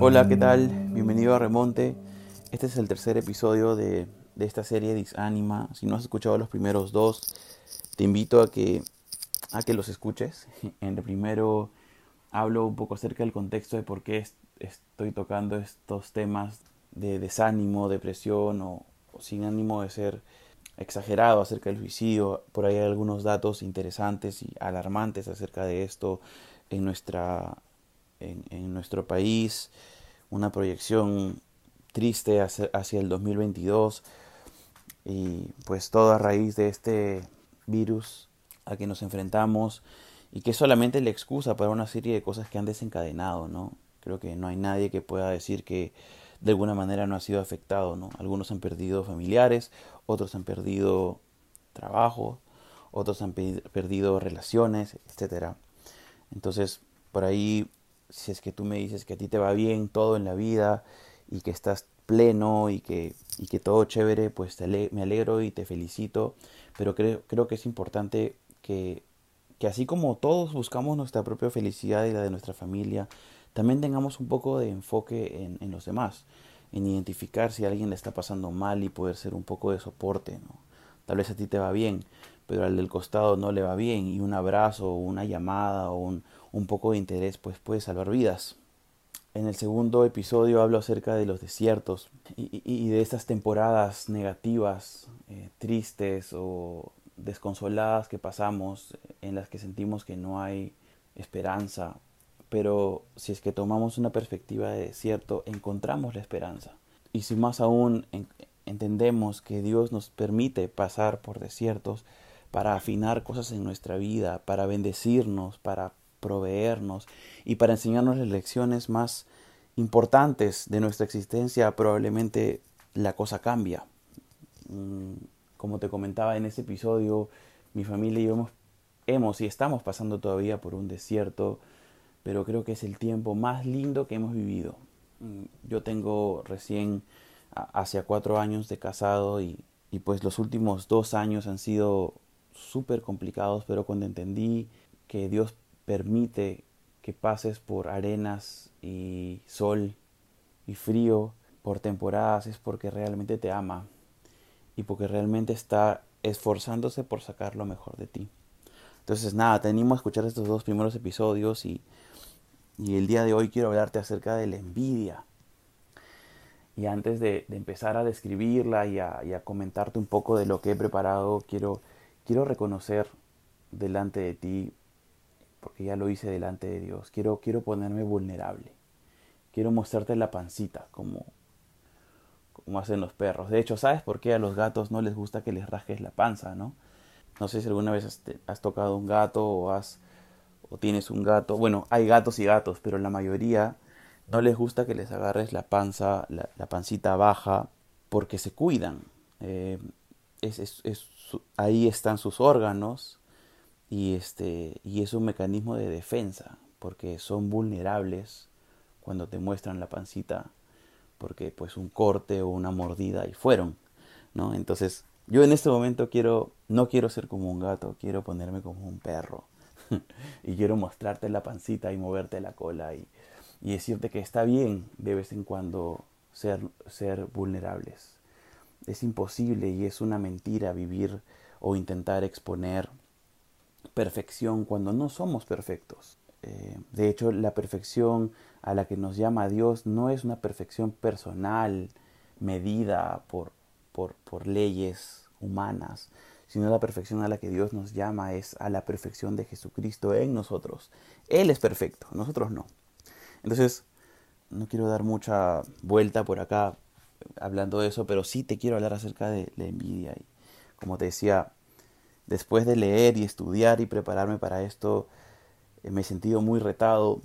Hola, ¿qué tal? Bienvenido a Remonte. Este es el tercer episodio de, esta serie Disanima. Si no has escuchado los primeros dos, te invito a que, a que los escuches. En el primero hablo un poco acerca del contexto de por qué estoy tocando estos temas de desánimo, depresión o, sin ánimo de ser exagerado acerca del suicidio. Por ahí hay algunos datos interesantes y alarmantes acerca de esto en nuestra en, nuestro país, una proyección triste hacia, el 2022 y pues todo a raíz de este virus a que nos enfrentamos y que es solamente la excusa para una serie de cosas que han desencadenado, ¿no? Creo que no hay nadie que pueda decir que de alguna manera no ha sido afectado, ¿no? Algunos han perdido familiares, otros han perdido trabajo, otros han perdido relaciones, etcétera. Entonces, por ahí si es que tú me dices que a ti te va bien todo en la vida y que estás pleno y que, y que todo chévere, pues te me alegro y te felicito, pero creo, creo que es importante que, que así como todos buscamos nuestra propia felicidad y la de nuestra familia, también tengamos un poco de enfoque en, en los demás, en identificar si alguien le está pasando mal y poder ser un poco de soporte, ¿no? Tal vez a ti te va bien, pero al del costado no le va bien y un abrazo, una llamada o un, un poco de interés pues puede salvar vidas. En el segundo episodio hablo acerca de los desiertos y, de estas temporadas negativas, eh, tristes o desconsoladas que pasamos, en las que sentimos que no hay esperanza. Pero si es que tomamos una perspectiva de desierto, encontramos la esperanza. Y si más aún entendemos que Dios nos permite pasar por desiertos para afinar cosas en nuestra vida, para bendecirnos, para proveernos y para enseñarnos las lecciones más importantes de nuestra existencia, probablemente la cosa cambia. Mm, como te comentaba en ese episodio, mi familia y yo hemos, hemos y estamos pasando todavía por un desierto, pero creo que es el tiempo más lindo que hemos vivido. Mm, yo tengo recién hacia cuatro años de casado y, y pues los últimos dos años han sido súper complicados, pero cuando entendí que Dios permite que pases por arenas y sol y frío por temporadas es porque realmente te ama y porque realmente está esforzándose por sacar lo mejor de ti. Entonces nada, te animo a escuchar estos dos primeros episodios y, y el día de hoy quiero hablarte acerca de la envidia. Y antes de, empezar a describirla y a, comentarte un poco de lo que he preparado, quiero, quiero reconocer delante de ti porque ya lo hice delante de Dios. Quiero, quiero ponerme vulnerable. Quiero mostrarte la pancita, como, como hacen los perros. De hecho, ¿sabes por qué a los gatos no les gusta que les rasques la panza, no? No sé si alguna vez has, tocado un gato o has o tienes un gato. Bueno, hay gatos y gatos, pero la mayoría no les gusta que les agarres la panza, la, pancita baja, porque se cuidan. Eh, es, ahí están sus órganos, y, este, y es un mecanismo de defensa, porque son vulnerables cuando te muestran la pancita, porque pues un corte o una mordida y fueron, ¿no? Entonces, yo en este momento quiero, no quiero ser como un gato, quiero ponerme como un perro. y quiero mostrarte la pancita y moverte la cola y, y decirte que está bien de vez en cuando ser, ser vulnerables. Es imposible y es una mentira vivir o intentar exponer perfección cuando no somos perfectos. Eh, de hecho, la perfección a la que nos llama Dios no es una perfección personal, medida por, por, por leyes humanas, sino la perfección a la que Dios nos llama es a la perfección de Jesucristo en nosotros. Él es perfecto, nosotros no. Entonces, no quiero dar mucha vuelta por acá hablando de eso, pero sí te quiero hablar acerca de la envidia. Y como te decía, después de leer y estudiar y prepararme para esto, eh, me he sentido muy retado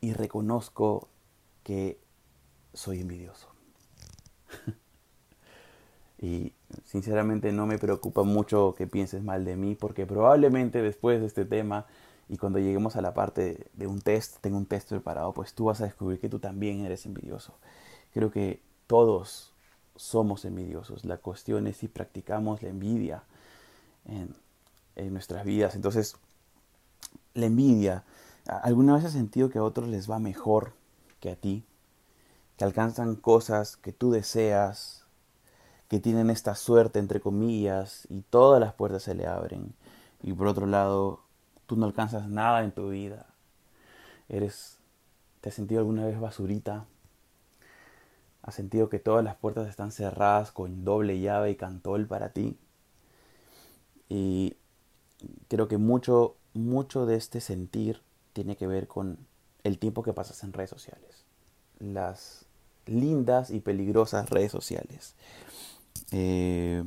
y reconozco que soy envidioso. y sinceramente no me preocupa mucho que pienses mal de mí porque probablemente después de este tema y cuando lleguemos a la parte de un test, tengo un test preparado, pues tú vas a descubrir que tú también eres envidioso. Creo que todos somos envidiosos. La cuestión es si practicamos la envidia en, nuestras vidas. Entonces, la envidia. ¿Alguna vez has sentido que a otros les va mejor que a ti, que alcanzan cosas que tú deseas, que tienen esta suerte, entre comillas, y todas las puertas se le abren. Y por otro lado, tú no alcanzas nada en tu vida. Eres, ¿te has sentido alguna vez basurita? ¿Has sentido que todas las puertas están cerradas con doble llave y cantol para ti? Y creo que mucho, mucho de este sentir tiene que ver con el tiempo que pasas en redes sociales. Las lindas y peligrosas redes sociales. Eh,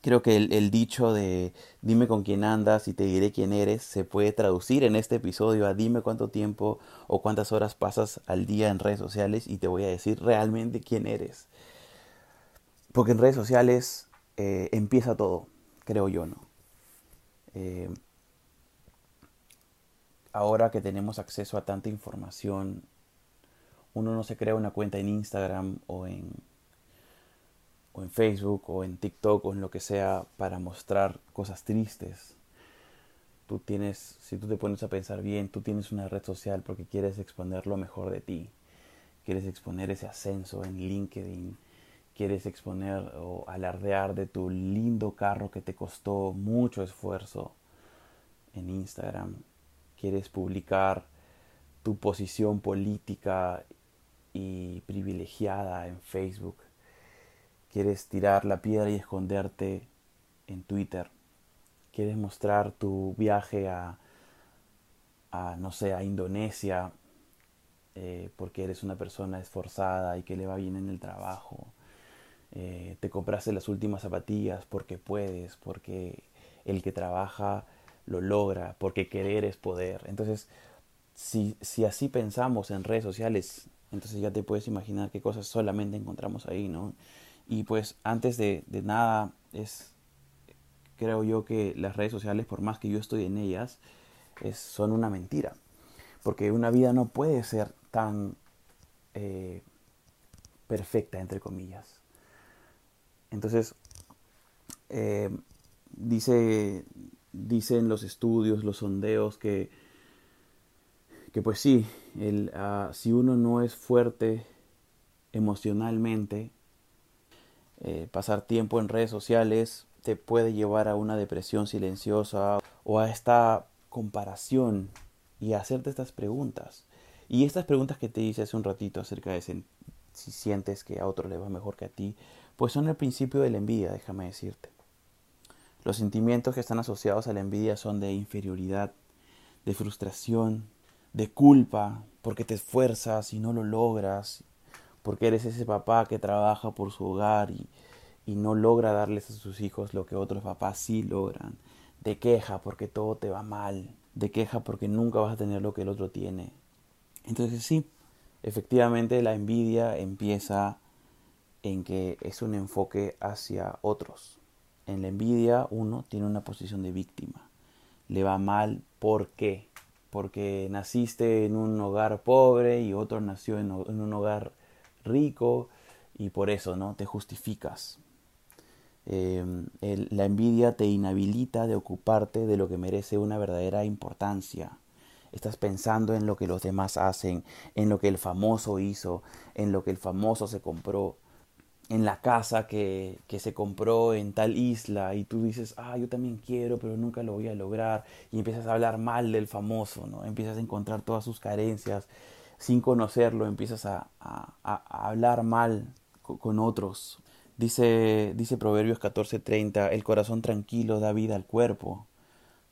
creo que el, dicho de dime con quién andas y te diré quién eres se puede traducir en este episodio a dime cuánto tiempo o cuántas horas pasas al día en redes sociales y te voy a decir realmente quién eres. Porque en redes sociales eh, empieza todo, creo yo, ¿no? Eh, ahora que tenemos acceso a tanta información, uno no se crea una cuenta en Instagram o en, en Facebook o en TikTok o en lo que sea para mostrar cosas tristes. Tú tienes, si tú te pones a pensar bien, tú tienes una red social porque quieres exponer lo mejor de ti. Quieres exponer ese ascenso en LinkedIn. Quieres exponer o alardear de tu lindo carro que te costó mucho esfuerzo en Instagram. Quieres publicar tu posición política y privilegiada en Facebook. Quieres tirar la piedra y esconderte en Twitter. Quieres mostrar tu viaje a, a no sé, a Indonesia eh, porque eres una persona esforzada y que le va bien en el trabajo. Eh, te compraste las últimas zapatillas porque puedes, porque el que trabaja lo logra, porque querer es poder. Entonces, si, si así pensamos en redes sociales, entonces ya te puedes imaginar qué cosas solamente encontramos ahí, ¿no? Y pues antes de, nada es, creo yo que las redes sociales, por más que yo estoy en ellas, es, son una mentira. Porque una vida no puede ser tan eh, perfecta, entre comillas. Entonces, eh, dice, dicen los estudios, los sondeos, que que pues sí, el, ah, si uno no es fuerte emocionalmente, eh, pasar tiempo en redes sociales te puede llevar a una depresión silenciosa o a esta comparación y hacerte estas preguntas. Y estas preguntas que te hice hace un ratito acerca de si sientes que a otro le va mejor que a ti, pues son el principio de la envidia, déjame decirte. Los sentimientos que están asociados a la envidia son de inferioridad, de frustración, de culpa porque te esfuerzas y no lo logras, porque eres ese papá que trabaja por su hogar y, y no logra darles a sus hijos lo que otros papás sí logran, de queja porque todo te va mal, de queja porque nunca vas a tener lo que el otro tiene. Entonces sí, efectivamente la envidia empieza en que es un enfoque hacia otros. En la envidia uno tiene una posición de víctima. Le va mal, ¿por qué? porque naciste en un hogar pobre y otro nació en, un hogar rico y por eso no te justificas. Em, la envidia te inhabilita de ocuparte de lo que merece una verdadera importancia. Estás pensando en lo que los demás hacen, en lo que el famoso hizo, en lo que el famoso se compró en la casa que, que, se compró en tal isla y tú dices, ah, yo también quiero, pero nunca lo voy a lograr y empiezas a hablar mal del famoso, ¿no? Empiezas a encontrar todas sus carencias sin conocerlo, empiezas a, hablar mal con, con, otros. Dice, dice Proverbios 14:30, el corazón tranquilo da vida al cuerpo,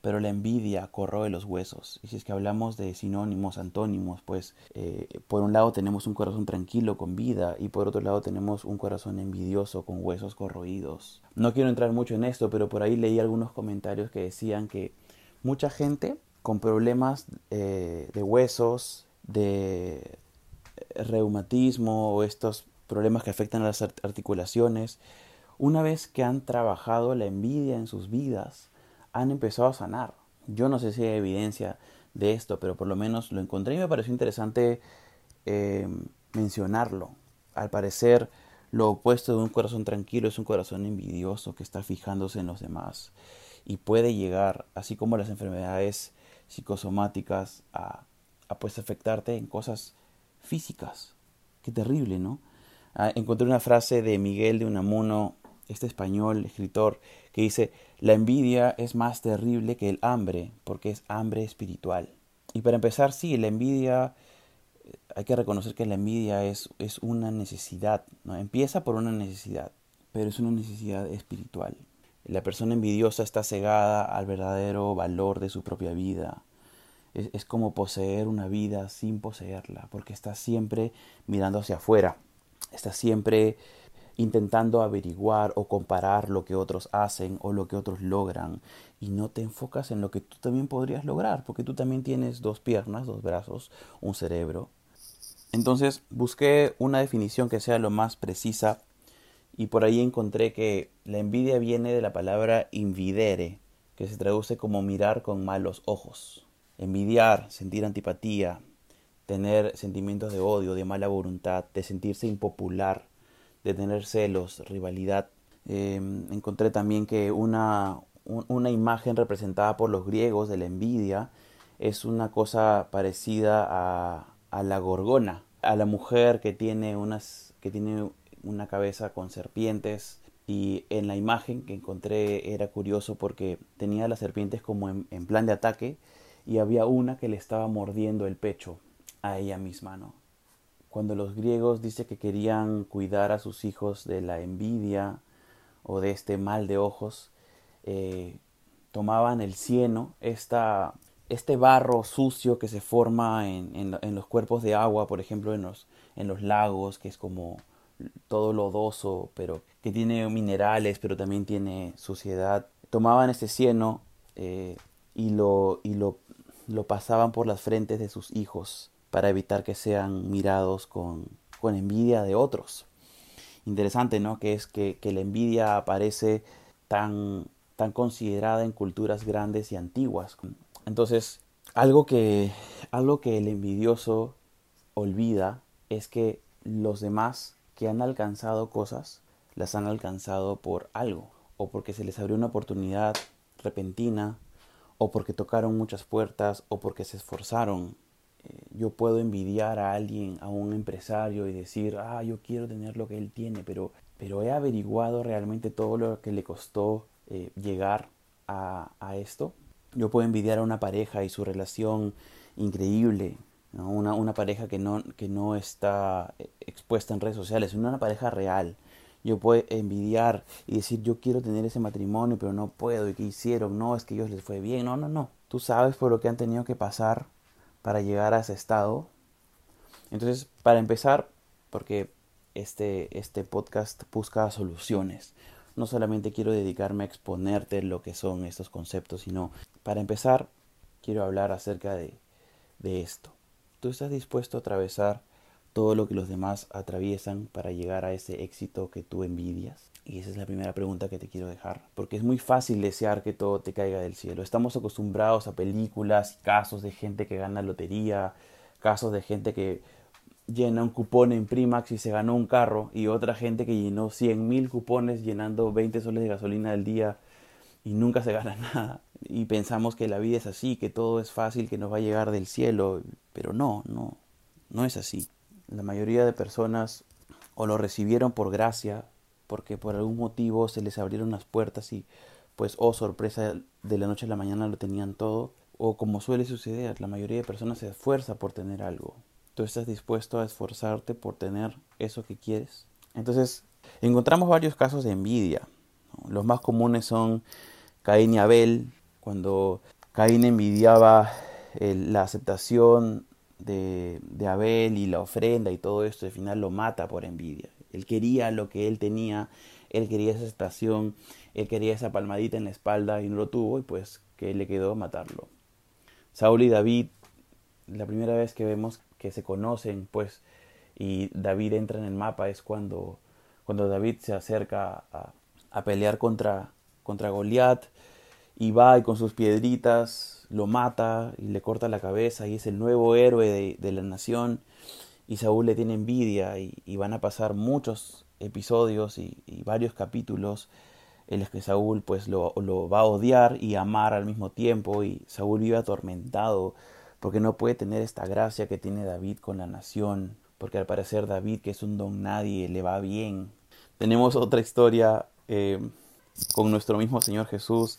pero la envidia corroe los huesos. Y si es que hablamos de sinónimos, antónimos, pues eh, por un lado tenemos un corazón tranquilo con vida y por otro lado tenemos un corazón envidioso con huesos corroídos. No quiero entrar mucho en esto, pero por ahí leí algunos comentarios que decían que mucha gente con problemas eh, de huesos, de reumatismo o estos problemas que afectan a las articulaciones, una vez que han trabajado la envidia en sus vidas, han empezado a sanar. Yo no sé si hay evidencia de esto, pero por lo menos lo encontré y me pareció interesante eh, mencionarlo. Al parecer, lo opuesto de un corazón tranquilo es un corazón envidioso que está fijándose en los demás y puede llegar, así como las enfermedades psicosomáticas, a, a pues afectarte en cosas físicas. Qué terrible, ¿no? Ah, encontré una frase de Miguel de Unamuno, este español escritor, que dice, la envidia es más terrible que el hambre, porque es hambre espiritual. Y para empezar, sí, la envidia, eh, hay que reconocer que la envidia es, es una necesidad, ¿no? Empieza por una necesidad, pero es una necesidad espiritual. La persona envidiosa está cegada al verdadero valor de su propia vida. Es, como poseer una vida sin poseerla, porque está siempre mirando hacia afuera Estás siempre intentando averiguar o comparar lo que otros hacen o lo que otros logran y no te enfocas en lo que tú también podrías lograr, porque tú también tienes dos piernas, dos brazos, un cerebro. Entonces busqué una definición que sea lo más precisa y por ahí encontré que la envidia viene de la palabra invidere, que se traduce como mirar con malos ojos. Envidiar, sentir antipatía, tener sentimientos de odio, de mala voluntad, de sentirse impopular, de tener celos, rivalidad. Em, encontré también que una, una imagen representada por los griegos de la envidia es una cosa parecida a, a la gorgona, a la mujer que tiene, unas, que tiene una cabeza con serpientes, y en la imagen que encontré era curioso porque tenía las serpientes como en, en, plan de ataque y había una que le estaba mordiendo el pecho a ella misma, ¿no? Cuando los griegos dice que querían cuidar a sus hijos de la envidia o de este mal de ojos, eh, tomaban el cieno, esta, este barro sucio que se forma en, en, los cuerpos de agua, por ejemplo en los, en los lagos, que es como todo lodoso, pero que tiene minerales, pero también tiene suciedad. Tomaban este cieno eh, y, lo, y lo, lo pasaban por las frentes de sus hijos para evitar que sean mirados con, con envidia de otros. Interesante, ¿no? Que es que, que la envidia aparece tan, tan considerada en culturas grandes y antiguas. Entonces, algo que, algo que el envidioso olvida es que los demás que han alcanzado cosas, las han alcanzado por algo, o porque se les abrió una oportunidad repentina, o porque tocaron muchas puertas, o porque se esforzaron yo puedo envidiar a alguien, a un empresario y decir, ah, yo quiero tener lo que él tiene, pero, pero he averiguado realmente todo lo que le costó eh, llegar a, a, esto. Yo puedo envidiar a una pareja y su relación increíble, una, una, pareja que no, que no está eh, expuesta en redes sociales, una pareja real. Yo puedo envidiar y decir, yo quiero tener ese matrimonio, pero no puedo. ¿Y qué hicieron? No, es que ellos les fue bien. No, no, no. Tú sabes por lo que han tenido que pasar para llegar a ese estado. Entonces, para empezar, porque este, este podcast busca soluciones, no solamente quiero dedicarme a exponerte lo que son estos conceptos, sino para empezar, quiero hablar acerca de, de esto. ¿Tú estás dispuesto a atravesar todo lo que los demás atraviesan para llegar a ese éxito que tú envidias? Y esa es la primera pregunta que te quiero dejar, porque es muy fácil desear que todo te caiga del cielo. Estamos acostumbrados a películas, casos de gente que gana lotería, casos de gente que llena un cupón en Primax y se ganó un carro, y otra gente que llenó 100 mil cupones llenando 20 soles de gasolina al día y nunca se gana nada. Y pensamos que la vida es así, que todo es fácil, que nos va a llegar del cielo, pero no, no, no es así. La mayoría de personas o lo recibieron por gracia, porque por algún motivo se les abrieron las puertas y pues oh sorpresa de la noche a la mañana lo tenían todo. O como suele suceder la mayoría de personas se esfuerza por tener algo. Tú estás dispuesto a esforzarte por tener eso que quieres entonces encontramos varios casos de envidia los más comunes son Caín y Abel cuando Caín envidiaba la aceptación de, Abel y la ofrenda y todo esto al final lo mata por envidia él quería lo que él tenía, él quería esa estación, él quería esa palmadita en la espalda y no lo tuvo y pues que le quedó matarlo. Saúl y David, la primera vez que vemos que se conocen pues y David entra en el mapa es cuando, cuando David se acerca a, a pelear contra, contra Goliat y va y con sus piedritas lo mata y le corta la cabeza y es el nuevo héroe de, de la nación y Saúl le tiene envidia y, van a pasar muchos episodios y, varios capítulos en los que Saúl pues lo, lo, va a odiar y amar al mismo tiempo y Saúl vive atormentado porque no puede tener esta gracia que tiene David con la nación, porque al parecer David, que es un don nadie, le va bien. Tenemos otra historia eh, con nuestro mismo Señor Jesús,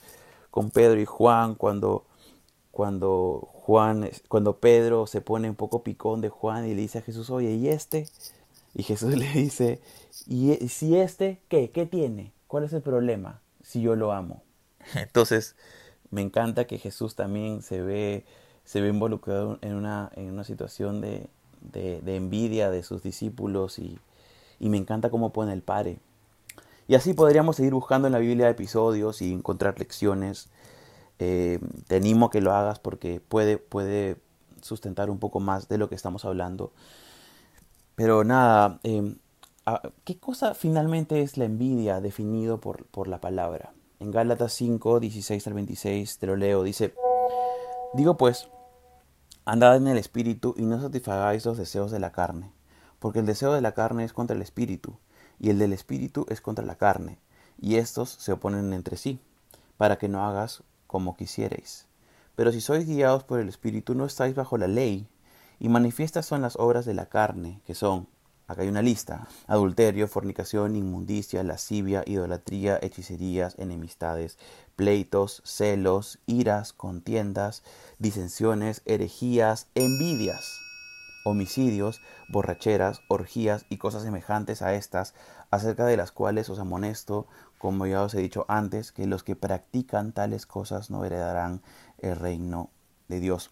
con Pedro y Juan, cuando, cuando Juan, cuando Pedro se pone un poco picón de Juan y le dice a Jesús, oye, ¿y este? Y Jesús le dice, ¿y e, si este qué? ¿Qué tiene? ¿Cuál es el problema si yo lo amo? Entonces, me encanta que Jesús también se ve, se ve involucrado en una, en una situación de, de, envidia de sus discípulos y, y, me encanta cómo pone el pare. Y así podríamos seguir buscando en la Biblia episodios y encontrar lecciones. Eh, te animo a que lo hagas porque puede, puede sustentar un poco más de lo que estamos hablando. Pero nada, eh, ¿qué cosa finalmente es la envidia definido por, por la palabra? En Gálatas 5, 16 al 26, te lo leo, dice, digo pues, Andad en el espíritu y no satisfagáis los deseos de la carne, porque el deseo de la carne es contra el espíritu, y el del espíritu es contra la carne, y estos se oponen entre sí, para que no hagas como quisierais. Pero si sois guiados por el espíritu no estáis bajo la ley, y manifiestas son las obras de la carne, que son Acá hay una lista. Adulterio, fornicación, inmundicia, lascivia, idolatría, hechicerías, enemistades, pleitos, celos, iras, contiendas, disensiones, herejías, envidias, homicidios, borracheras, orgías y cosas semejantes a estas, acerca de las cuales os amonesto, como ya os he dicho antes, que los que practican tales cosas no heredarán el reino de Dios.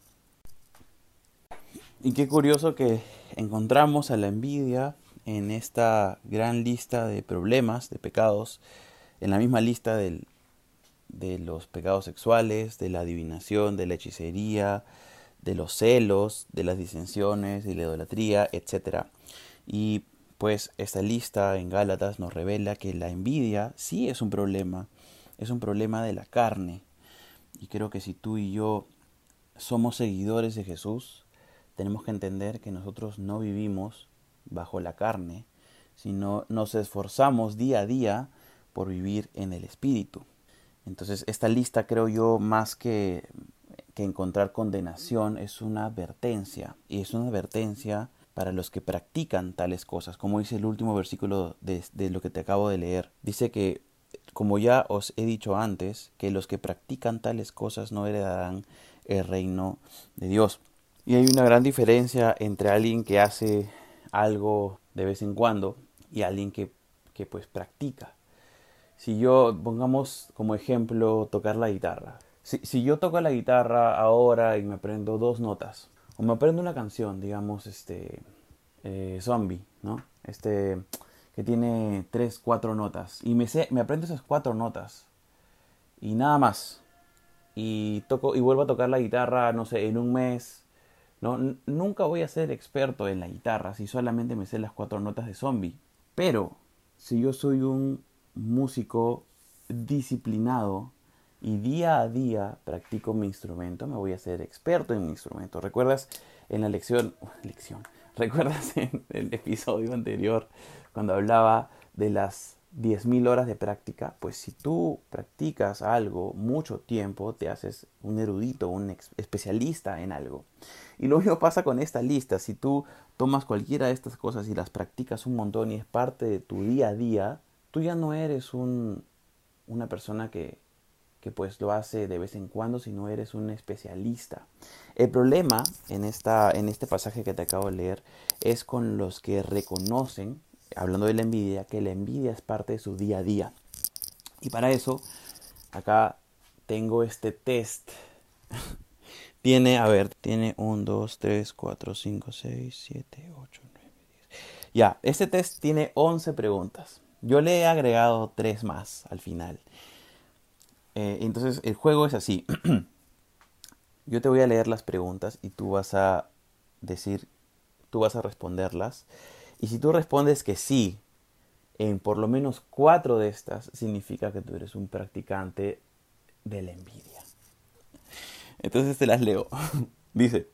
Y qué curioso que encontramos a la envidia en esta gran lista de problemas, de pecados, en la misma lista de los pecados sexuales, de la adivinación, de la hechicería, de los celos, de las disensiones, de la idolatría, etc. Y pues esta lista en Gálatas nos revela que la envidia sí es un problema, es un problema de la carne. Y creo que si tú y yo somos seguidores de Jesús, tenemos que entender que nosotros no vivimos bajo la carne, sino nos esforzamos día a día por vivir en el Espíritu. Entonces esta lista creo yo más que, que encontrar condenación es una advertencia y es una advertencia para los que practican tales cosas, como dice el último versículo de, lo que te acabo de leer. Dice que, como ya os he dicho antes, que los que practican tales cosas no heredarán el reino de Dios. Y hay una gran diferencia entre alguien que hace algo de vez en cuando y alguien que, que pues practica. Si yo, pongamos como ejemplo, tocar la guitarra. Si, si, yo toco la guitarra ahora y me aprendo dos notas, o me aprendo una canción, digamos, este, eh, Zombie, ¿no? Este, que tiene tres, cuatro notas, y me, sé, me aprendo esas cuatro notas, y nada más, y, toco, y vuelvo a tocar la guitarra, no sé, en un mes, ¿no? Nunca voy a ser experto en la guitarra si solamente me sé las cuatro notas de zombie. Pero si yo soy un músico disciplinado y día a día practico mi instrumento, me voy a ser experto en mi instrumento. ¿Recuerdas en la lección, lección, recuerdas en el episodio anterior cuando hablaba de las 10.000 horas de práctica, pues si tú practicas algo mucho tiempo, te haces un erudito, un especialista en algo. Y lo mismo pasa con esta lista. Si tú tomas cualquiera de estas cosas y las practicas un montón y es parte de tu día a día, tú ya no eres un, una persona que, que pues lo hace de vez en cuando, sino eres un especialista. El problema en, esta, en este pasaje que te acabo de leer es con los que reconocen hablando de la envidia, que la envidia es parte de su día a día. Y para eso, acá tengo este test. tiene, a ver, tiene 1, 2, 3, 4, 5, 6, 7, 8, 9, 10. Ya, este test tiene 11 preguntas. Yo le he agregado 3 más al final. Eh, entonces, el juego es así. Yo te voy a leer las preguntas y tú vas a decir, tú vas a responderlas y si tú respondes que sí en por lo menos cuatro de estas, significa que tú eres un practicante de la envidia. Entonces te las leo. Dice,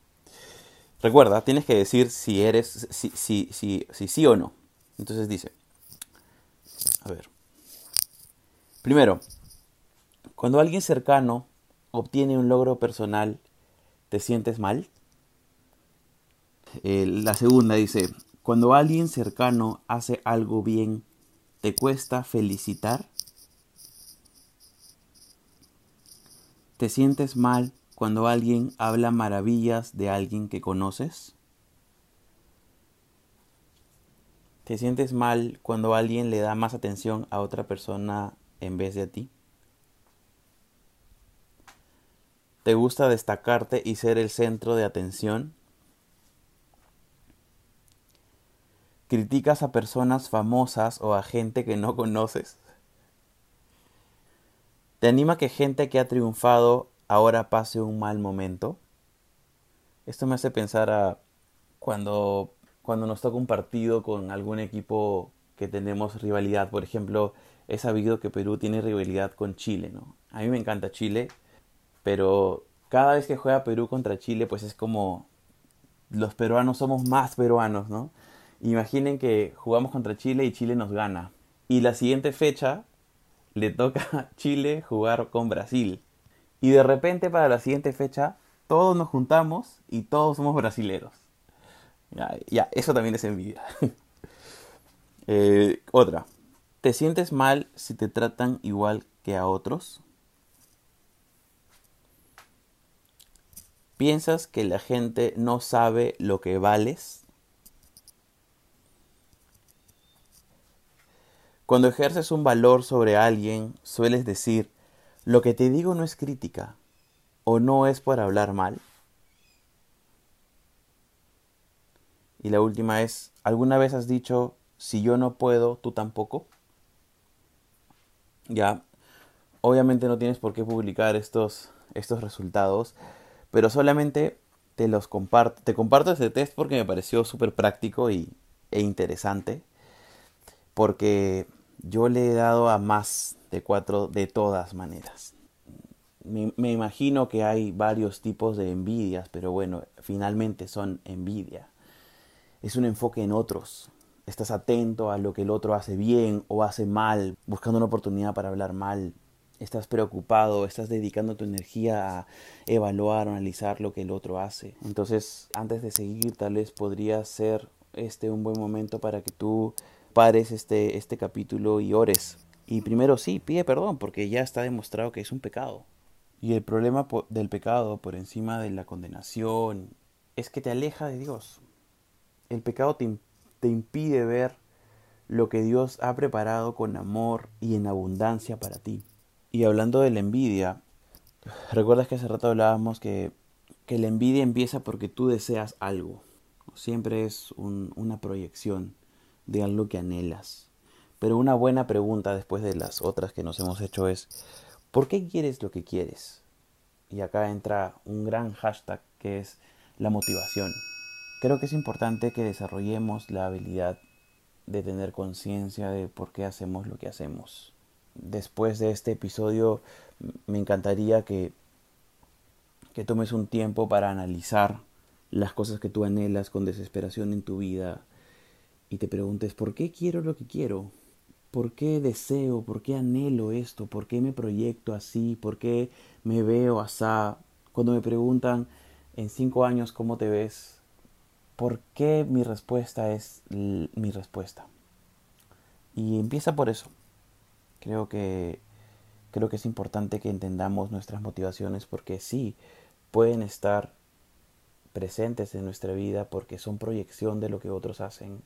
recuerda, tienes que decir si eres, si, si, si, si sí o no. Entonces dice, a ver. Primero, cuando alguien cercano obtiene un logro personal, ¿te sientes mal? Eh, la segunda dice, Cuando alguien cercano hace algo bien, ¿te cuesta felicitar? ¿Te sientes mal cuando alguien habla maravillas de alguien que conoces? ¿Te sientes mal cuando alguien le da más atención a otra persona en vez de a ti? ¿Te gusta destacarte y ser el centro de atención? ¿Criticas a personas famosas o a gente que no conoces? ¿Te anima que gente que ha triunfado ahora pase un mal momento? Esto me hace pensar a cuando, cuando nos toca un partido con algún equipo que tenemos rivalidad. Por ejemplo, he sabido que Perú tiene rivalidad con Chile, ¿no? A mí me encanta Chile, pero cada vez que juega Perú contra Chile, pues es como los peruanos somos más peruanos, ¿no? Imaginen que jugamos contra Chile y Chile nos gana. Y la siguiente fecha le toca a Chile jugar con Brasil. Y de repente para la siguiente fecha todos nos juntamos y todos somos brasileros. Ya, eso también es envidia. Eh, otra. ¿Te sientes mal si te tratan igual que a otros? ¿Piensas que la gente no sabe lo que vales? Cuando ejerces un valor sobre alguien, sueles decir, lo que te digo no es crítica o no es por hablar mal. Y la última es, ¿alguna vez has dicho, si yo no puedo, tú tampoco? Ya, obviamente no tienes por qué publicar estos, estos resultados, pero solamente te los comparto. Te comparto este test porque me pareció súper práctico y, e interesante. Porque yo le he dado a más de cuatro de todas maneras. Me, me, imagino que hay varios tipos de envidias, pero bueno, finalmente son envidia. Es un enfoque en otros. Estás atento a lo que el otro hace bien o hace mal, buscando una oportunidad para hablar mal estás preocupado, estás dedicando tu energía a evaluar, analizar lo que el otro hace. Entonces, antes de seguir, tal vez podría ser este un buen momento para que tú pares este, este capítulo y ores. Y primero sí, pide perdón, porque ya está demostrado que es un pecado. Y el problema del pecado por encima de la condenación es que te aleja de Dios. El pecado te, te impide ver lo que Dios ha preparado con amor y en abundancia para ti. Y hablando de la envidia, recuerdas que hace rato hablábamos que, que la envidia empieza porque tú deseas algo. Siempre es una proyección de algo que anhelas. Pero una buena pregunta después de las otras que nos hemos hecho es, ¿por qué quieres lo que quieres? Y acá entra un gran hashtag que es la motivación. Creo que es importante que desarrollemos la habilidad de tener conciencia de por qué hacemos lo que hacemos después de este episodio me encantaría que, que tomes un tiempo para analizar las cosas que tú anhelas con desesperación en tu vida y te preguntes ¿por qué quiero lo que quiero? ¿Por qué deseo? ¿Por qué anhelo esto? ¿Por qué me proyecto así? ¿Por qué me veo así? Cuando me preguntan en cinco años cómo te ves, ¿por qué mi respuesta es mi respuesta? Y empieza por eso. Creo que, creo que es importante que entendamos nuestras motivaciones porque sí, pueden estar presentes en nuestra vida porque son proyección de lo que otros hacen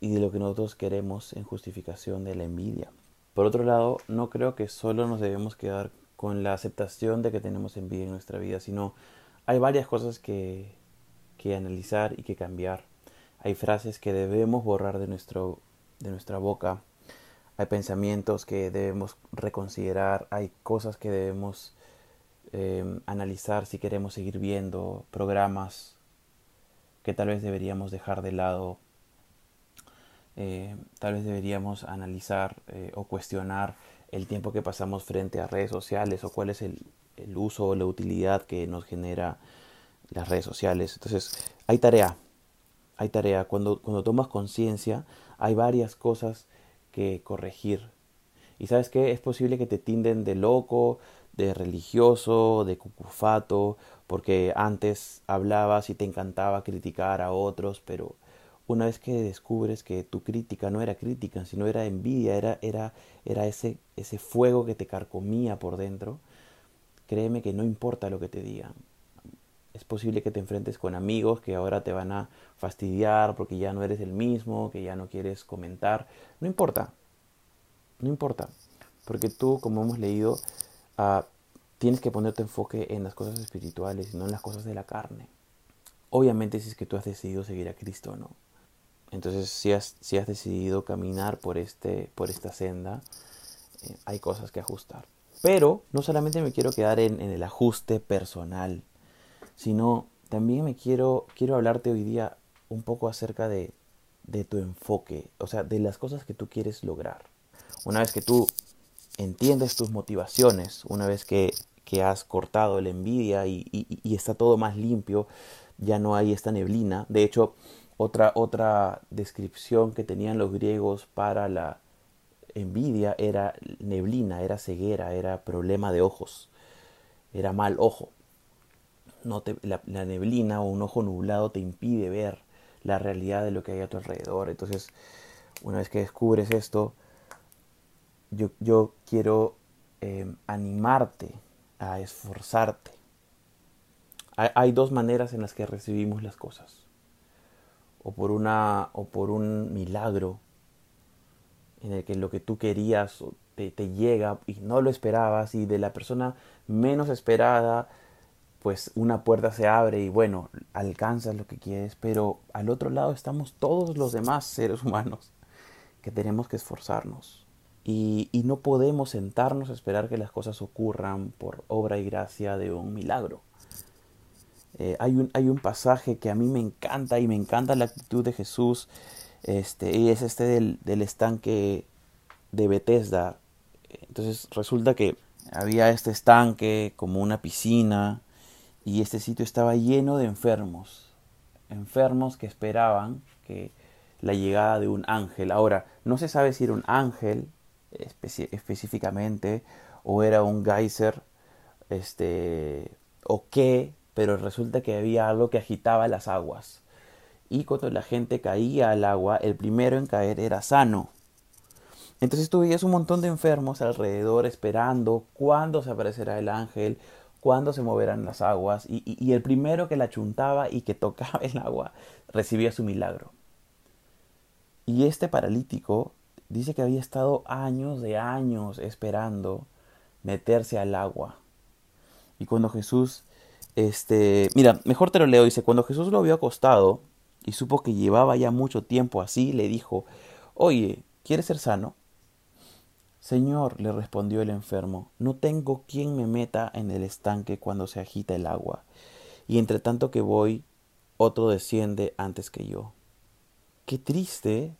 y de lo que nosotros queremos en justificación de la envidia. Por otro lado, no creo que solo nos debemos quedar con la aceptación de que tenemos envidia en nuestra vida, sino hay varias cosas que, que analizar y que cambiar. Hay frases que debemos borrar de, nuestro, de nuestra boca hay pensamientos que debemos reconsiderar, hay cosas que debemos eh, analizar si queremos seguir viendo, programas que tal vez deberíamos dejar de lado, eh, tal vez deberíamos analizar eh, o cuestionar el tiempo que pasamos frente a redes sociales o cuál es el, el uso o la utilidad que nos genera las redes sociales. Entonces, hay tarea, hay tarea. Cuando, cuando tomas conciencia, hay varias cosas que corregir. Y sabes que es posible que te tinden de loco, de religioso, de cucufato, porque antes hablabas y te encantaba criticar a otros, pero una vez que descubres que tu crítica no era crítica, sino era envidia, era, era, era ese, ese fuego que te carcomía por dentro, créeme que no importa lo que te digan. Es posible que te enfrentes con amigos que ahora te van a fastidiar porque ya no eres el mismo, que ya no quieres comentar. No importa, no importa. Porque tú, como hemos leído, uh, tienes que poner tu enfoque en las cosas espirituales y no en las cosas de la carne. Obviamente si es que tú has decidido seguir a Cristo, ¿no? Entonces, si has, si has decidido caminar por, este, por esta senda, eh, hay cosas que ajustar. Pero no solamente me quiero quedar en, el ajuste personal, sino también me quiero, quiero hablarte hoy día un poco acerca de, de tu enfoque, o sea, de las cosas que tú quieres lograr. Una vez que tú entiendes tus motivaciones, una vez que, que has cortado la envidia y, y, y está todo más limpio, ya no hay esta neblina. De hecho, otra, otra descripción que tenían los griegos para la envidia era neblina, era ceguera, era problema de ojos, era mal ojo. No te, la, neblina o un ojo nublado te impide ver la realidad de lo que hay a tu alrededor. Entonces, una vez que descubres esto, yo, yo quiero eh, animarte a esforzarte. Hay, dos maneras en las que recibimos las cosas o por una o por un milagro en el que lo que tú querías te, llega y no lo esperabas y de la persona menos esperada pues una puerta se abre y bueno alcanzas lo que quieres pero al otro lado estamos todos los demás seres humanos que tenemos que esforzarnos y, y no podemos sentarnos a esperar que las cosas ocurran por obra y gracia de un milagro eh, hay, un, hay un pasaje que a mí me encanta y me encanta la actitud de Jesús. Este, y es este del, del estanque de Bethesda. Entonces resulta que había este estanque como una piscina y este sitio estaba lleno de enfermos. Enfermos que esperaban que la llegada de un ángel. Ahora, no se sabe si era un ángel específicamente o era un geyser este, o qué, pero resulta que había algo que agitaba las aguas. Y cuando la gente caía al agua, el primero en caer era sano. Entonces tú veías un montón de enfermos alrededor esperando cuándo se aparecerá el ángel, cuándo se moverán las aguas, y, el primero que la chuntaba y que tocaba el agua recibía su milagro. Y este paralítico dice que había estado años de años esperando meterse al agua. Y cuando Jesús este, mira, mejor te lo leo. Dice, cuando Jesús lo vio acostado y supo que llevaba ya mucho tiempo así, le dijo, oye, ¿quieres ser sano? Señor, le respondió el enfermo, no tengo quien me meta en el estanque cuando se agita el agua, y entre tanto que voy, otro desciende antes que yo. Qué triste,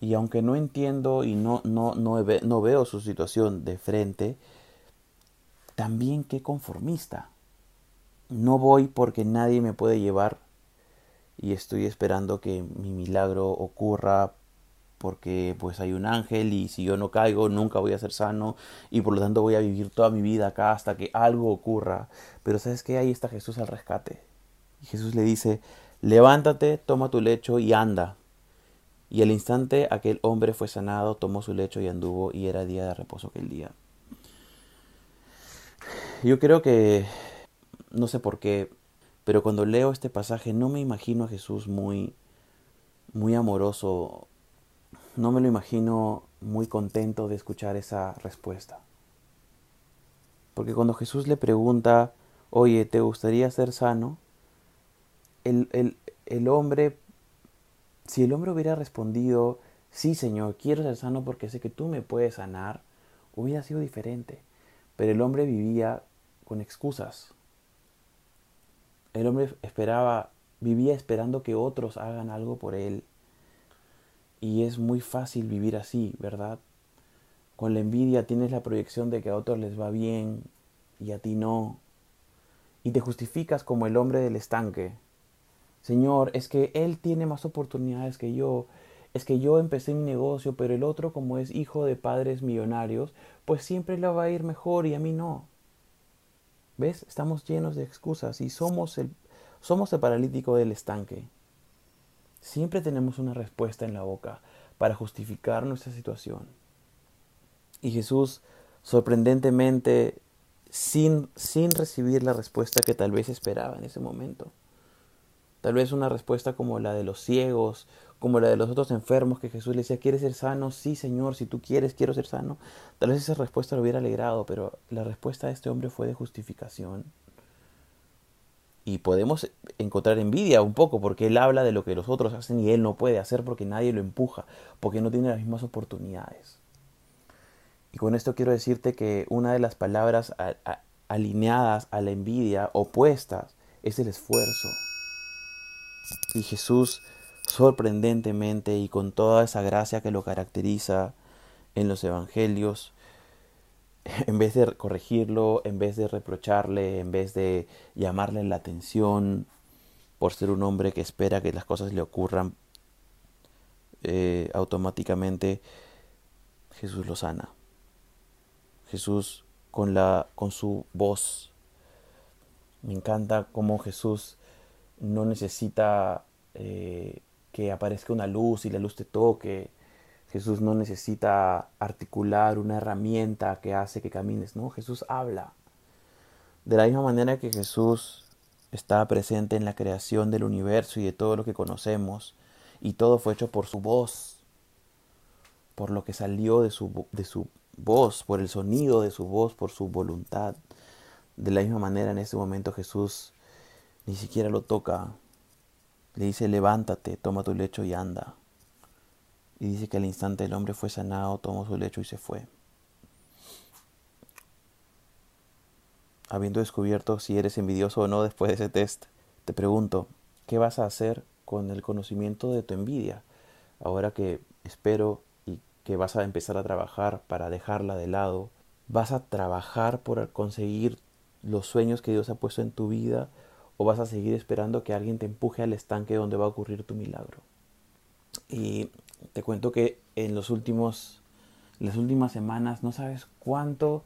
y aunque no entiendo y no, no, no, veo su situación de frente, también qué conformista no voy porque nadie me puede llevar y estoy esperando que mi milagro ocurra porque pues hay un ángel y si yo no caigo nunca voy a ser sano y por lo tanto voy a vivir toda mi vida acá hasta que algo ocurra. Pero sabes que ahí está Jesús al rescate. Y Jesús le dice, levántate, toma tu lecho y anda. Y al instante aquel hombre fue sanado, tomó su lecho y anduvo y era día de reposo aquel día. Yo creo que no sé por qué, pero cuando leo este pasaje no me imagino a Jesús muy, muy amoroso, no me lo imagino muy contento de escuchar esa respuesta. Porque cuando Jesús le pregunta, oye, ¿te gustaría ser sano? El, el, el hombre, si el hombre hubiera respondido, sí Señor, quiero ser sano porque sé que tú me puedes sanar, hubiera sido diferente. Pero el hombre vivía con excusas. El hombre esperaba, vivía esperando que otros hagan algo por él. Y es muy fácil vivir así, ¿verdad? Con la envidia tienes la proyección de que a otros les va bien y a ti no. Y te justificas como el hombre del estanque. Señor, es que él tiene más oportunidades que yo. Es que yo empecé mi negocio, pero el otro, como es hijo de padres millonarios, pues siempre le va a ir mejor y a mí no. ¿Ves? Estamos llenos de excusas y somos el, somos el paralítico del estanque. Siempre tenemos una respuesta en la boca para justificar nuestra situación. Y Jesús, sorprendentemente, sin, sin recibir la respuesta que tal vez esperaba en ese momento, tal vez una respuesta como la de los ciegos, como la de los otros enfermos que Jesús le decía, ¿quieres ser sano? Sí, Señor, si tú quieres, quiero ser sano. Tal vez esa respuesta lo hubiera alegrado, pero la respuesta de este hombre fue de justificación y podemos encontrar envidia un poco porque él habla de lo que los otros hacen y él no puede hacer porque nadie lo empuja, porque no tiene las mismas oportunidades. Y con esto quiero decirte que una de las palabras alineadas a la envidia, opuestas, es el esfuerzo. Y Jesús, sorprendentemente y con toda esa gracia que lo caracteriza en los evangelios, en vez de corregirlo, en vez de reprocharle, en vez de llamarle la atención por ser un hombre que espera que las cosas le ocurran eh, automáticamente, Jesús lo sana. Jesús con, la, con su voz. Me encanta cómo Jesús no necesita eh, que aparezca una luz y la luz te toque. Jesús no necesita articular una herramienta que hace que camines, no, Jesús habla. De la misma manera que Jesús está presente en la creación del universo y de todo lo que conocemos, y todo fue hecho por su voz, por lo que salió de su, de su voz, por el sonido de su voz, por su voluntad. De la misma manera en este momento Jesús ni siquiera lo toca, le dice levántate, toma tu lecho y anda. Y dice que al instante el hombre fue sanado, tomó su lecho y se fue. Habiendo descubierto si eres envidioso o no después de ese test, te pregunto, ¿qué vas a hacer con el conocimiento de tu envidia? Ahora que espero y que vas a empezar a trabajar para dejarla de lado, ¿vas a trabajar por conseguir los sueños que Dios ha puesto en tu vida o vas a seguir esperando que alguien te empuje al estanque donde va a ocurrir tu milagro? Y te cuento que en los últimos, las últimas semanas no sabes cuánto,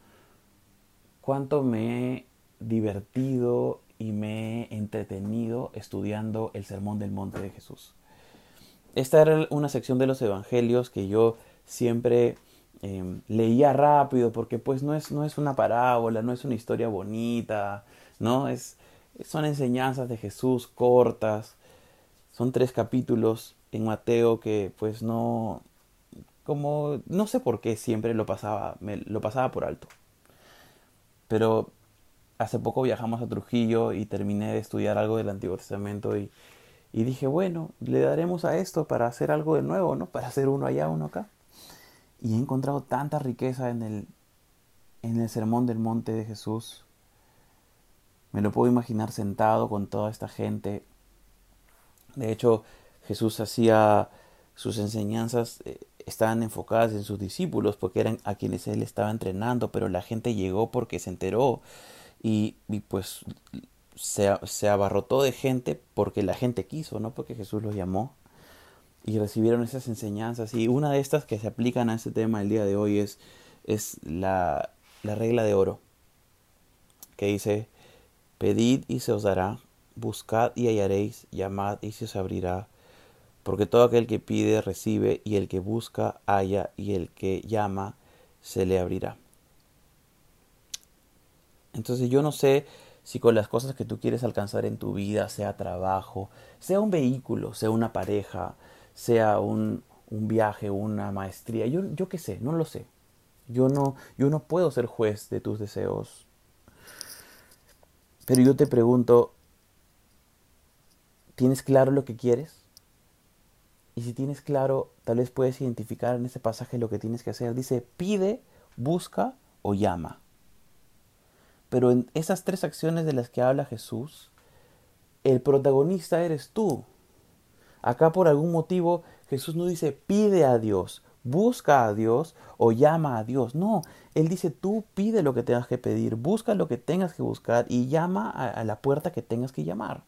cuánto me he divertido y me he entretenido estudiando el Sermón del Monte de Jesús. Esta era una sección de los evangelios que yo siempre em, leía rápido porque pues no es, no es una parábola, no es una historia bonita, ¿no? Es, son enseñanzas de Jesús cortas, son tres capítulos en Mateo que pues no, como, no sé por qué siempre lo pasaba, me, lo pasaba por alto. Pero hace poco viajamos a Trujillo y terminé de estudiar algo del Antiguo Testamento y, dije, bueno, le daremos a esto para hacer algo de nuevo, ¿no? Para hacer uno allá, uno acá. Y he encontrado tanta riqueza en el, en el sermón del monte de Jesús. Me lo puedo imaginar sentado con toda esta gente. De hecho, Jesús hacía sus enseñanzas eh, estaban enfocadas en sus discípulos porque eran a quienes él estaba entrenando, pero la gente llegó porque se enteró y, pues se, se, abarrotó de gente porque la gente quiso, no porque Jesús los llamó y recibieron esas enseñanzas. Y una de estas que se aplican a este tema el día de hoy es, es la, la regla de oro que dice pedid y se os dará buscad y hallaréis llamad y se os abrirá porque todo aquel que pide recibe, y el que busca halla, y el que llama se le abrirá. Entonces yo no sé si con las cosas que tú quieres alcanzar en tu vida, sea trabajo, sea un vehículo, sea una pareja, sea un, un viaje, una maestría, yo, yo qué sé, no lo sé. Yo no, yo no puedo ser juez de tus deseos. Pero yo te pregunto, ¿tienes claro lo que quieres? Y si tienes claro, tal vez puedes identificar en este pasaje lo que tienes que hacer. Dice, pide, busca o llama. Pero en esas tres acciones de las que habla Jesús, el protagonista eres tú. Acá por algún motivo Jesús no dice pide a Dios, busca a Dios o llama a Dios. No, Él dice tú pide lo que tengas que pedir, busca lo que tengas que buscar y llama a, la puerta que tengas que llamar.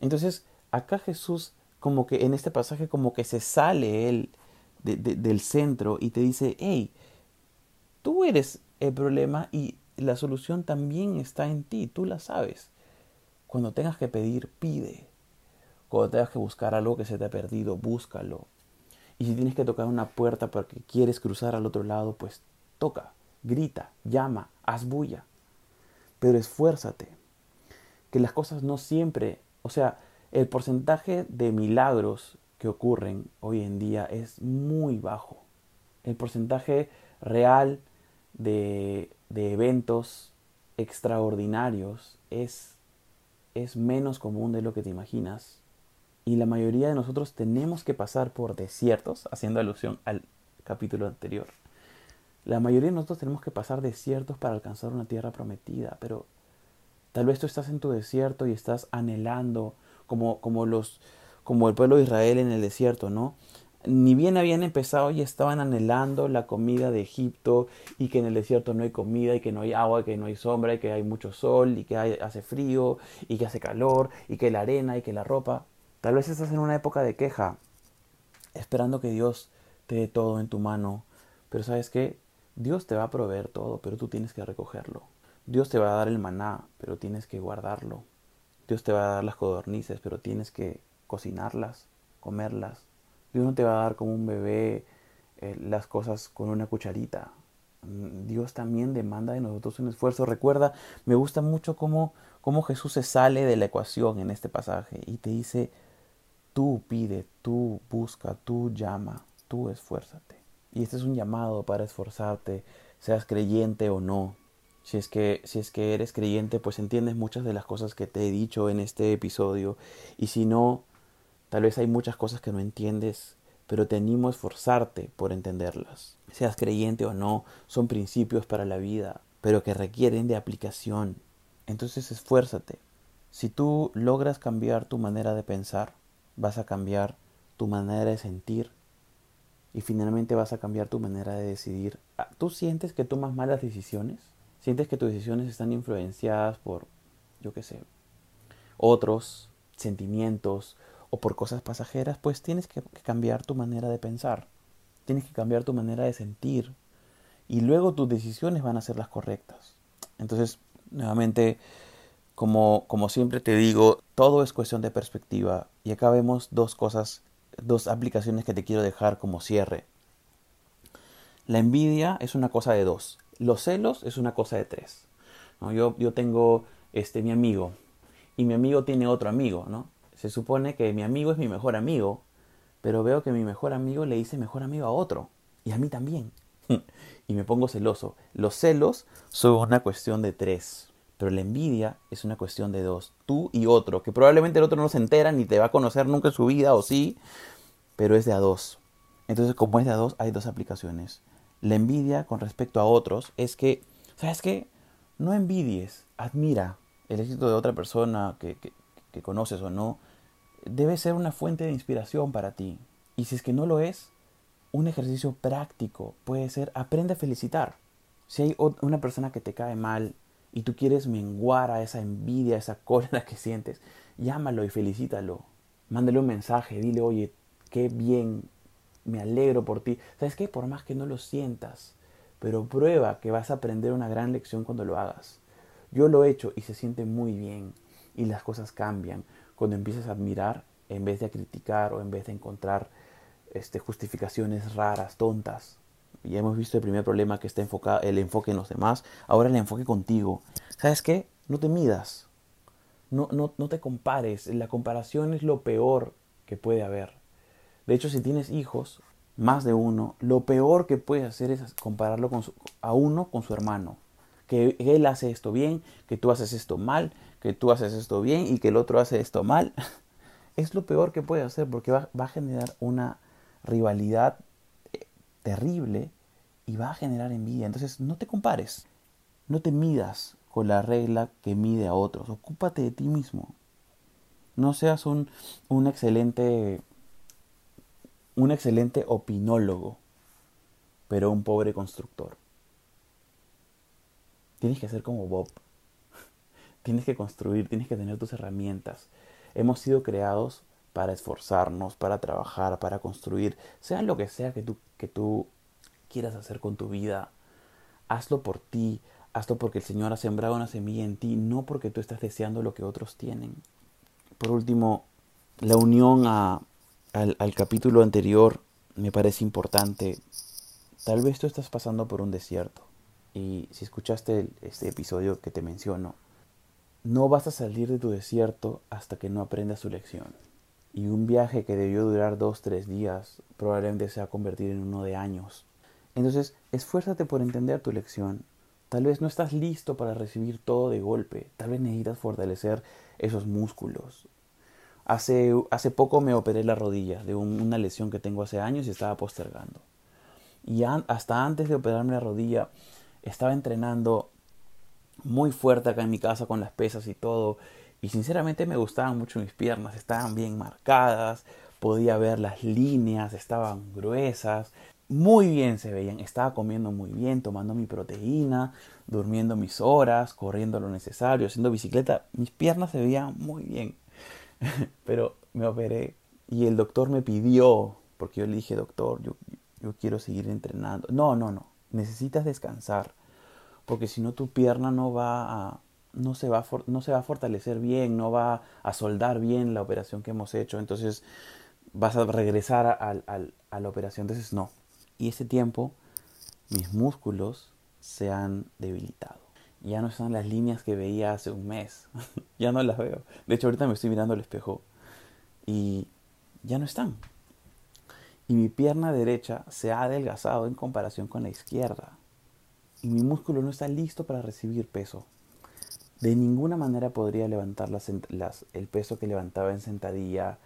Entonces, acá Jesús como que en este pasaje como que se sale él del centro y te dice, hey, tú eres el problema y la solución también está en ti, tú la sabes. Cuando tengas que pedir, pide. Cuando tengas que buscar algo que se te ha perdido, búscalo. Y si tienes que tocar una puerta porque quieres cruzar al otro lado, pues toca, grita, llama, haz bulla. Pero esfuérzate. Que las cosas no siempre, o sea, el porcentaje de milagros que ocurren hoy en día es muy bajo. El porcentaje real de, de eventos extraordinarios es, es menos común de lo que te imaginas. Y la mayoría de nosotros tenemos que pasar por desiertos, haciendo alusión al capítulo anterior. La mayoría de nosotros tenemos que pasar desiertos para alcanzar una tierra prometida, pero tal vez tú estás en tu desierto y estás anhelando, como, como, los, como el pueblo de Israel en el desierto, ¿no? ni bien habían empezado y estaban anhelando la comida de Egipto y que en el desierto no hay comida y que no hay agua, y que no hay sombra y que hay mucho sol y que hace frío y que hace calor y que la arena y que la ropa. Tal vez estás en una época de queja, esperando que Dios te dé todo en tu mano, pero sabes que Dios te va a proveer todo, pero tú tienes que recogerlo. Dios te va a dar el maná, pero tienes que guardarlo. Dios te va a dar las codornices, pero tienes que cocinarlas, comerlas Dios no te va a dar como un bebé eh, las cosas con una cucharita. Mm, Dios también demanda de nosotros un esfuerzo. Recuerda, me gusta mucho cómo, cómo Jesús se sale de la ecuación en este pasaje y te dice, tú pide, tú busca, tú llama, tú esfuérzate. Y este es un llamado para esforzarte, seas creyente o no. Si es, que, si es que eres creyente, pues entiendes muchas de las cosas que te he dicho en este episodio. Y si no, Tal vez hay muchas cosas que no entiendes, pero te animo a esforzarte por entenderlas. Seas creyente o no, son principios para la vida, pero que requieren de aplicación. Entonces esfuérzate. Si tú logras cambiar tu manera de pensar, vas a cambiar tu manera de sentir y finalmente vas a cambiar tu manera de decidir. Ah, ¿Tú sientes que tomas malas decisiones? ¿Sientes que tus decisiones están influenciadas por, yo qué sé, otros sentimientos o por cosas pasajeras, pues tienes que, cambiar tu manera de pensar, tienes que cambiar tu manera de sentir y luego tus decisiones van a ser las correctas. Entonces, nuevamente, como, como siempre te digo, todo es cuestión de perspectiva y acá vemos dos cosas, dos aplicaciones que te quiero dejar como cierre. La envidia es una cosa de dos, los celos es una cosa de tres. Yo, yo tengo este, mi amigo y mi amigo tiene otro amigo, ¿no? Se supone que mi amigo es mi mejor amigo, pero veo que mi mejor amigo le dice mejor amigo a otro, y a mí también. y me pongo celoso. Los celos son una cuestión de tres, pero la envidia es una cuestión de dos. Tú y otro, que probablemente el otro no se entera ni te va a conocer nunca en su vida, o sí, pero es de a dos. Entonces, como es de a dos, hay dos aplicaciones. La envidia con respecto a otros es que, ¿sabes qué? No envidies, admira el éxito de otra persona que, que conoces o no, debe ser una fuente de inspiración para ti. Y si es que no lo es, un ejercicio práctico puede ser aprende a felicitar. Si hay una persona que te cae mal y tú quieres menguar a esa envidia, a esa cólera que sientes, llámalo y felicítalo. Mándale un mensaje, dile, oye, qué bien, me alegro por ti. ¿Sabes qué? Por más que no lo sientas, pero prueba que vas a aprender una gran lección cuando lo hagas. Yo lo he hecho y se siente muy bien y las cosas cambian cuando empiezas a admirar en vez de a criticar o en vez de encontrar este, justificaciones raras, tontas. Ya hemos visto el primer problema que está enfocado, el enfoque en los demás, ahora el enfoque contigo. ¿Sabes qué? No te midas, no, no, no te compares, la comparación es lo peor que puede haber. De hecho, si tienes hijos, más de uno, lo peor que puedes hacer es compararlo con a uno con su hermano. Que él hace esto bien, que tú haces esto mal, que tú haces esto bien y que el otro hace esto mal, es lo peor que puede hacer porque va, a generar una rivalidad eh, terrible y va a generar envidia. Entonces no te compares, no te midas con la regla que mide a otros, ocúpate de ti mismo. No seas un, un excelente un excelente opinólogo, pero un pobre constructor. Tienes que ser como Bob. Tienes que construir, tienes que tener tus herramientas. Hemos sido creados para esforzarnos, para trabajar, para construir, sea lo que sea que tú, que tú quieras hacer con tu vida. Hazlo por ti, hazlo porque el Señor ha sembrado una semilla en ti, no porque tú estás deseando lo que otros tienen. Por último, la unión a, al, capítulo anterior me parece importante. Tal vez tú estás pasando por un desierto y si escuchaste este episodio que te menciono, no vas a salir de tu desierto hasta que no aprendas su lección. Y un viaje que debió durar dos, tres días probablemente se va a convertir en uno de años. Entonces, esfuérzate por entender tu lección. Tal vez no estás listo para recibir todo de golpe. Tal vez necesitas fortalecer esos músculos. Hace, hace poco me operé la rodilla de una lesión que tengo hace años y estaba postergando. Y hasta antes de operarme la rodilla, estaba entrenando muy fuerte acá en mi casa con las pesas y todo. Y sinceramente me gustaban mucho mis piernas, estaban bien marcadas, podía ver las líneas, estaban gruesas, muy bien se veían, estaba comiendo muy bien, tomando mi proteína, durmiendo mis horas, corriendo lo necesario, haciendo bicicleta, mis piernas se veían muy bien. Pero me operé y el doctor me pidió, porque yo le dije, doctor, yo, yo quiero seguir entrenando. No, no, no, necesitas descansar porque si no tu pierna no va a, no se va a, no se va a fortalecer bien, no va a soldar bien la operación que hemos hecho, entonces vas a regresar a, a la operación, entonces no. Y ese tiempo mis músculos se han debilitado. Ya no están las líneas que veía hace un mes, ya no las veo. De hecho ahorita me estoy mirando al espejo y ya no están. Y mi pierna derecha se ha adelgazado en comparación con la izquierda y mi músculo no está listo para recibir peso. De ninguna manera podría levantar las, el peso que levantaba en sentadilla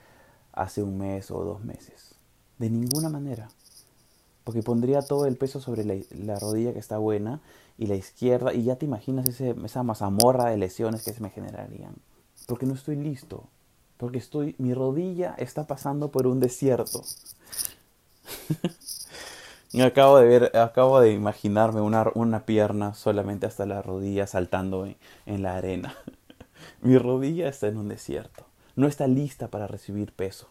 hace un mes o dos meses. De ninguna manera. Porque pondría todo el peso sobre la, rodilla que está buena y la izquierda y ya te imaginas ese, esa mazamorra de lesiones que se me generarían. Porque no estoy listo. Porque estoy, mi rodilla está pasando por un desierto. Acabo de ver, acabo de imaginarme una, una pierna solamente hasta la rodilla saltando en, en la arena. Mi rodilla está en un desierto. No está lista para recibir peso.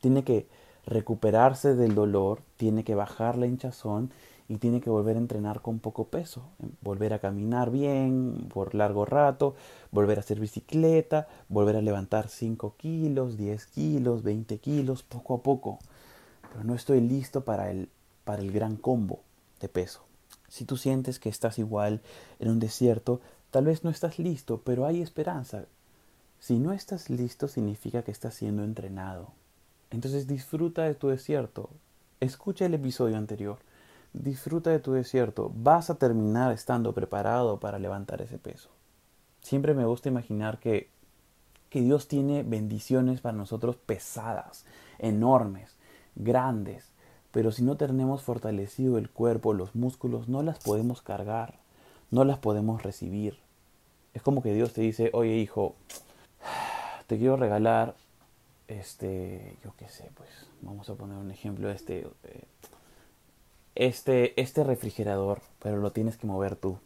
Tiene que recuperarse del dolor, tiene que bajar la hinchazón y tiene que volver a entrenar con poco peso, volver a caminar bien por largo rato, volver a hacer bicicleta, volver a levantar 5 kilos, 10 kilos, 20 kilos, poco a poco. Pero no estoy listo para el para el gran combo de peso. Si tú sientes que estás igual en un desierto, tal vez no estás listo, pero hay esperanza. Si no estás listo significa que estás siendo entrenado. Entonces disfruta de tu desierto. Escucha el episodio anterior. Disfruta de tu desierto. Vas a terminar estando preparado para levantar ese peso. Siempre me gusta imaginar que, que Dios tiene bendiciones para nosotros pesadas, enormes, grandes, pero si no tenemos fortalecido el cuerpo, los músculos, no las podemos cargar, no las podemos recibir. Es como que Dios te dice, oye hijo, te quiero regalar, este, yo qué sé, pues vamos a poner un ejemplo, este, eh, este, este refrigerador, pero lo tienes que mover tú.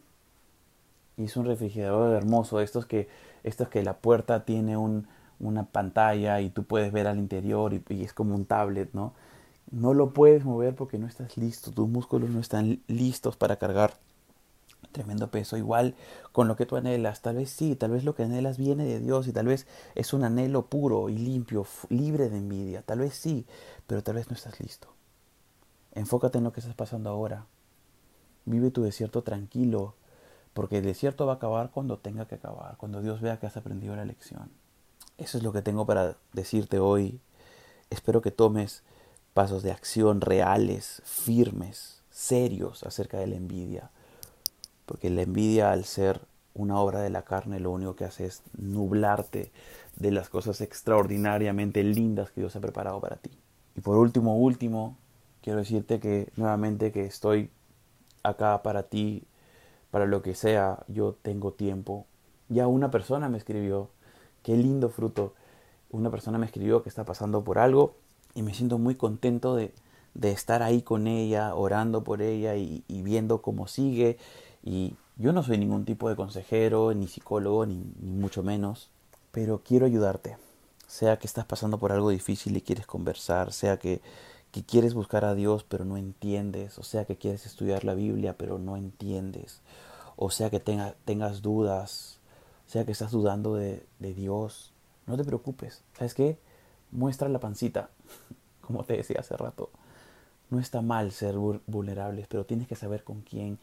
Y es un refrigerador hermoso, estos que, estos que la puerta tiene un, una pantalla y tú puedes ver al interior y, y es como un tablet, ¿no? no lo puedes mover porque no estás listo, tus músculos no están listos para cargar tremendo peso. Igual con lo que tú anhelas, tal vez sí, tal vez lo que anhelas viene de Dios y tal vez es un anhelo puro y limpio, libre de envidia, tal vez sí, pero tal vez no estás listo. Enfócate en lo que estás pasando ahora. Vive tu desierto tranquilo, porque el desierto va a acabar cuando tenga que acabar, cuando Dios vea que has aprendido la lección. Eso es lo que tengo para decirte hoy. Espero que tomes pasos de acción reales, firmes, serios acerca de la envidia. Porque la envidia al ser una obra de la carne lo único que hace es nublarte de las cosas extraordinariamente lindas que Dios ha preparado para ti. Y por último, último, quiero decirte que nuevamente que estoy acá para ti, para lo que sea, yo tengo tiempo. Ya una persona me escribió, qué lindo fruto, una persona me escribió que está pasando por algo y me siento muy contento de, de estar ahí con ella, orando por ella y, viendo cómo sigue. Y yo no soy ningún tipo de consejero, ni psicólogo, ni, ni, mucho menos, pero quiero ayudarte. Sea que estás pasando por algo difícil y quieres conversar, sea que, que quieres buscar a Dios pero no entiendes, o sea que quieres estudiar la Biblia pero no entiendes, o sea que tenga, tengas dudas, sea que estás dudando de, de Dios, no te preocupes. ¿Sabes qué? muestra la pancita, como te decía hace rato. No está mal ser vulnerables, pero tienes que saber con quién.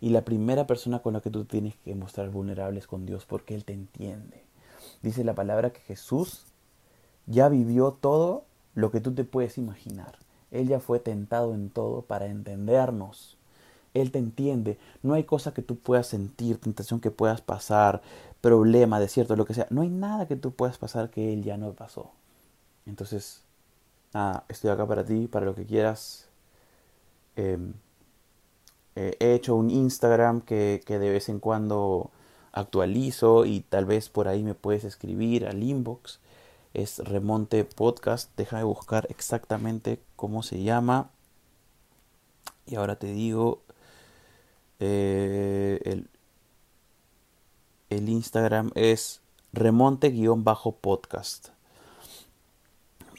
Y la primera persona con la que tú tienes que mostrar vulnerables con Dios, porque Él te entiende. Dice la palabra que Jesús ya vivió todo lo que tú te puedes imaginar. Él ya fue tentado en todo para entendernos. Él te entiende. No hay cosa que tú puedas sentir, tentación que puedas pasar, problema, desierto, lo que sea. No hay nada que tú puedas pasar que Él ya no pasó. Entonces, nada, estoy acá para ti, para lo que quieras. Em, he hecho un Instagram que, que de vez en cuando actualizo y tal vez por ahí me puedes escribir al inbox. Es Remonte Podcast. Deja de buscar exactamente cómo se llama. Y ahora te digo, eh, el, el Instagram es remonte-podcast.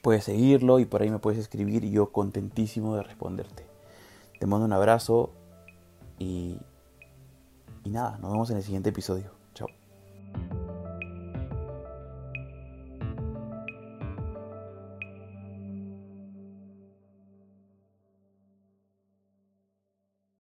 Puedes seguirlo y por ahí me puedes escribir y yo contentísimo de responderte. Te mando un abrazo y, y nada, nos vemos en el siguiente episodio.